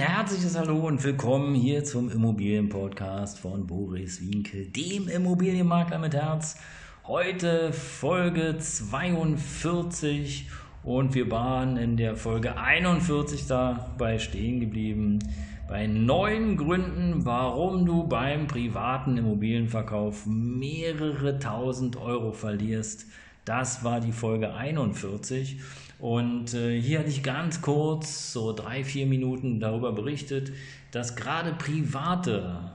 Herzliches Hallo und willkommen hier zum Immobilienpodcast von Boris Winkel, dem Immobilienmakler mit Herz. Heute Folge 42 und wir waren in der Folge 41 dabei stehen geblieben. Bei neun Gründen, warum du beim privaten Immobilienverkauf mehrere tausend Euro verlierst. Das war die Folge 41. Und äh, hier hatte ich ganz kurz, so drei, vier Minuten darüber berichtet, dass gerade private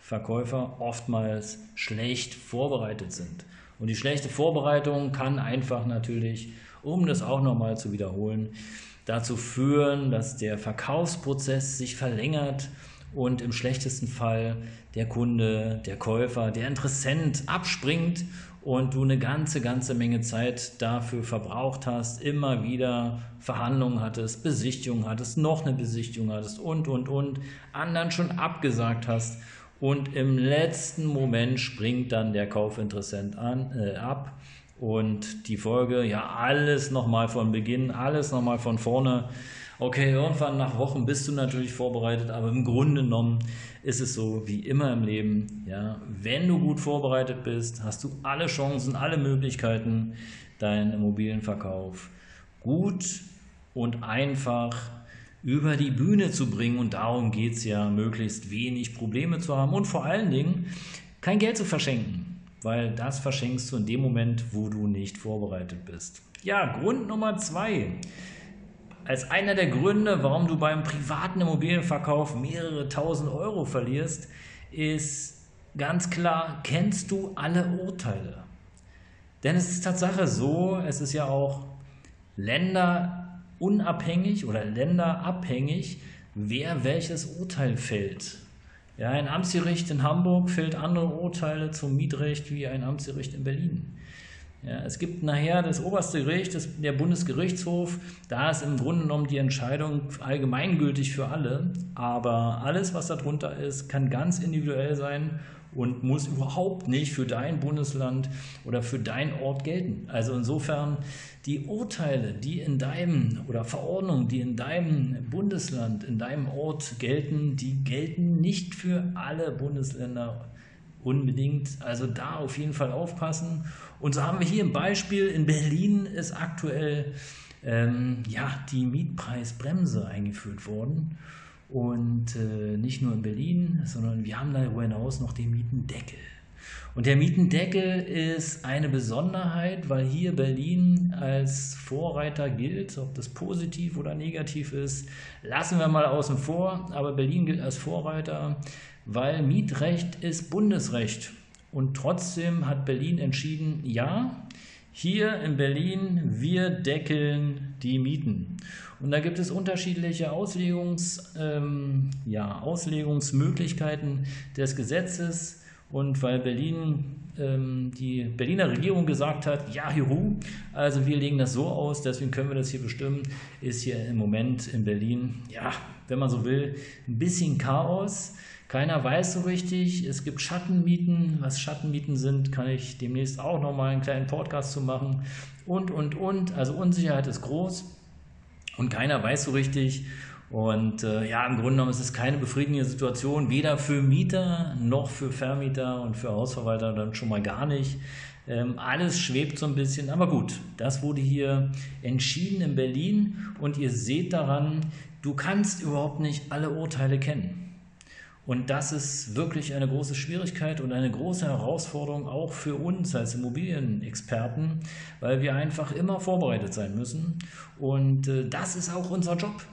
Verkäufer oftmals schlecht vorbereitet sind. Und die schlechte Vorbereitung kann einfach natürlich, um das auch nochmal zu wiederholen, dazu führen, dass der Verkaufsprozess sich verlängert und im schlechtesten Fall der Kunde, der Käufer, der Interessent abspringt und du eine ganze, ganze Menge Zeit dafür verbraucht hast, immer wieder Verhandlungen hattest, Besichtigungen hattest, noch eine Besichtigung hattest und, und, und, anderen schon abgesagt hast und im letzten Moment springt dann der Kaufinteressent an, äh, ab und die Folge, ja, alles nochmal von Beginn, alles nochmal von vorne. Okay, irgendwann nach Wochen bist du natürlich vorbereitet, aber im Grunde genommen ist es so wie immer im Leben. Ja, wenn du gut vorbereitet bist, hast du alle Chancen, alle Möglichkeiten, deinen Immobilienverkauf gut und einfach über die Bühne zu bringen. Und darum geht es ja, möglichst wenig Probleme zu haben und vor allen Dingen kein Geld zu verschenken, weil das verschenkst du in dem Moment, wo du nicht vorbereitet bist. Ja, Grund Nummer zwei als einer der Gründe, warum du beim privaten Immobilienverkauf mehrere tausend Euro verlierst, ist ganz klar, kennst du alle Urteile? Denn es ist Tatsache so, es ist ja auch länderunabhängig oder länderabhängig, wer welches Urteil fällt. Ja, ein Amtsgericht in Hamburg fällt andere Urteile zum Mietrecht wie ein Amtsgericht in Berlin. Ja, es gibt nachher das oberste Gericht, das, der Bundesgerichtshof, da ist im Grunde genommen die Entscheidung allgemeingültig für alle, aber alles, was darunter ist, kann ganz individuell sein und muss überhaupt nicht für dein Bundesland oder für deinen Ort gelten. Also insofern die Urteile, die in deinem oder Verordnungen, die in deinem Bundesland, in deinem Ort gelten, die gelten nicht für alle Bundesländer unbedingt. Also da auf jeden Fall aufpassen. Und so haben wir hier ein Beispiel. In Berlin ist aktuell ähm, ja, die Mietpreisbremse eingeführt worden. Und äh, nicht nur in Berlin, sondern wir haben darüber hinaus noch den Mietendeckel. Und der Mietendeckel ist eine Besonderheit, weil hier Berlin als Vorreiter gilt. Ob das positiv oder negativ ist, lassen wir mal außen vor. Aber Berlin gilt als Vorreiter, weil Mietrecht ist Bundesrecht. Und trotzdem hat Berlin entschieden, ja, hier in Berlin, wir deckeln die Mieten. Und da gibt es unterschiedliche Auslegungs, ähm, ja, Auslegungsmöglichkeiten des Gesetzes. Und weil Berlin, ähm, die Berliner Regierung gesagt hat, ja, juhu, also wir legen das so aus, deswegen können wir das hier bestimmen, ist hier im Moment in Berlin, ja, wenn man so will, ein bisschen Chaos. Keiner weiß so richtig. Es gibt Schattenmieten. Was Schattenmieten sind, kann ich demnächst auch nochmal einen kleinen Podcast zu machen. Und, und, und. Also Unsicherheit ist groß und keiner weiß so richtig. Und äh, ja, im Grunde genommen ist es keine befriedigende Situation, weder für Mieter noch für Vermieter und für Hausverwalter dann schon mal gar nicht. Ähm, alles schwebt so ein bisschen, aber gut, das wurde hier entschieden in Berlin und ihr seht daran, du kannst überhaupt nicht alle Urteile kennen. Und das ist wirklich eine große Schwierigkeit und eine große Herausforderung auch für uns als Immobilienexperten, weil wir einfach immer vorbereitet sein müssen. Und äh, das ist auch unser Job.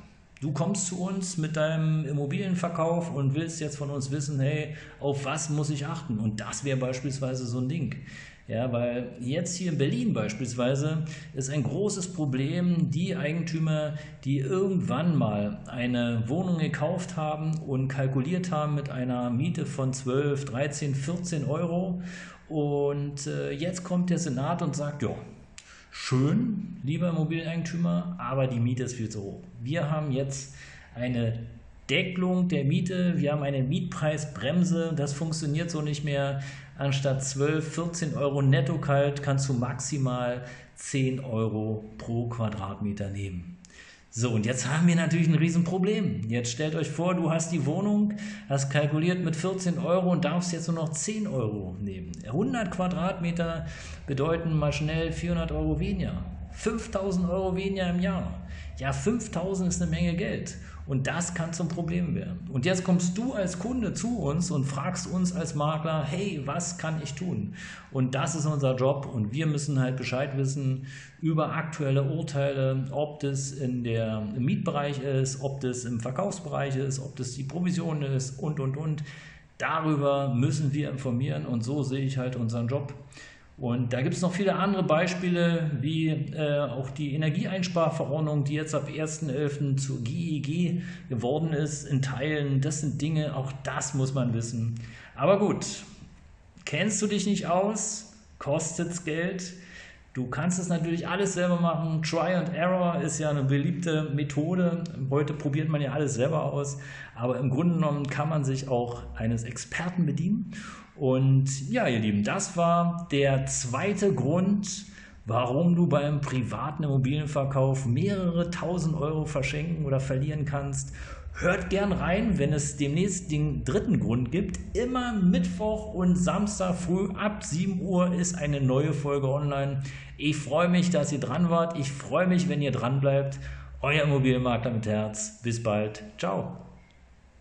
Du kommst zu uns mit deinem Immobilienverkauf und willst jetzt von uns wissen, hey, auf was muss ich achten? Und das wäre beispielsweise so ein Ding. Ja, weil jetzt hier in Berlin beispielsweise ist ein großes Problem, die Eigentümer, die irgendwann mal eine Wohnung gekauft haben und kalkuliert haben mit einer Miete von 12, 13, 14 Euro. Und äh, jetzt kommt der Senat und sagt, ja, schön, lieber Immobilieneigentümer, aber die Miete ist viel zu hoch. Wir haben jetzt eine Deckelung der Miete, wir haben eine Mietpreisbremse, das funktioniert so nicht mehr. Anstatt 12, 14 Euro netto kalt kannst du maximal 10 Euro pro Quadratmeter nehmen. So, und jetzt haben wir natürlich ein Riesenproblem. Jetzt stellt euch vor, du hast die Wohnung, hast kalkuliert mit 14 Euro und darfst jetzt nur noch 10 Euro nehmen. 100 Quadratmeter bedeuten mal schnell 400 Euro weniger. 5000 Euro weniger im Jahr. Ja, 5000 ist eine Menge Geld. Und das kann zum Problem werden. Und jetzt kommst du als Kunde zu uns und fragst uns als Makler, hey, was kann ich tun? Und das ist unser Job und wir müssen halt Bescheid wissen über aktuelle Urteile, ob das in der, im Mietbereich ist, ob das im Verkaufsbereich ist, ob das die Provision ist und, und, und. Darüber müssen wir informieren und so sehe ich halt unseren Job. Und da gibt es noch viele andere Beispiele, wie äh, auch die Energieeinsparverordnung, die jetzt ab 1.11. zur GEG geworden ist, in Teilen. Das sind Dinge, auch das muss man wissen. Aber gut, kennst du dich nicht aus, kostet es Geld. Du kannst es natürlich alles selber machen. Try and Error ist ja eine beliebte Methode. Heute probiert man ja alles selber aus. Aber im Grunde genommen kann man sich auch eines Experten bedienen. Und ja, ihr Lieben, das war der zweite Grund, warum du beim privaten Immobilienverkauf mehrere tausend Euro verschenken oder verlieren kannst. Hört gern rein, wenn es demnächst den dritten Grund gibt. Immer Mittwoch und Samstag früh ab 7 Uhr ist eine neue Folge online. Ich freue mich, dass ihr dran wart. Ich freue mich, wenn ihr dran bleibt. Euer Immobilienmakler mit Herz. Bis bald. Ciao.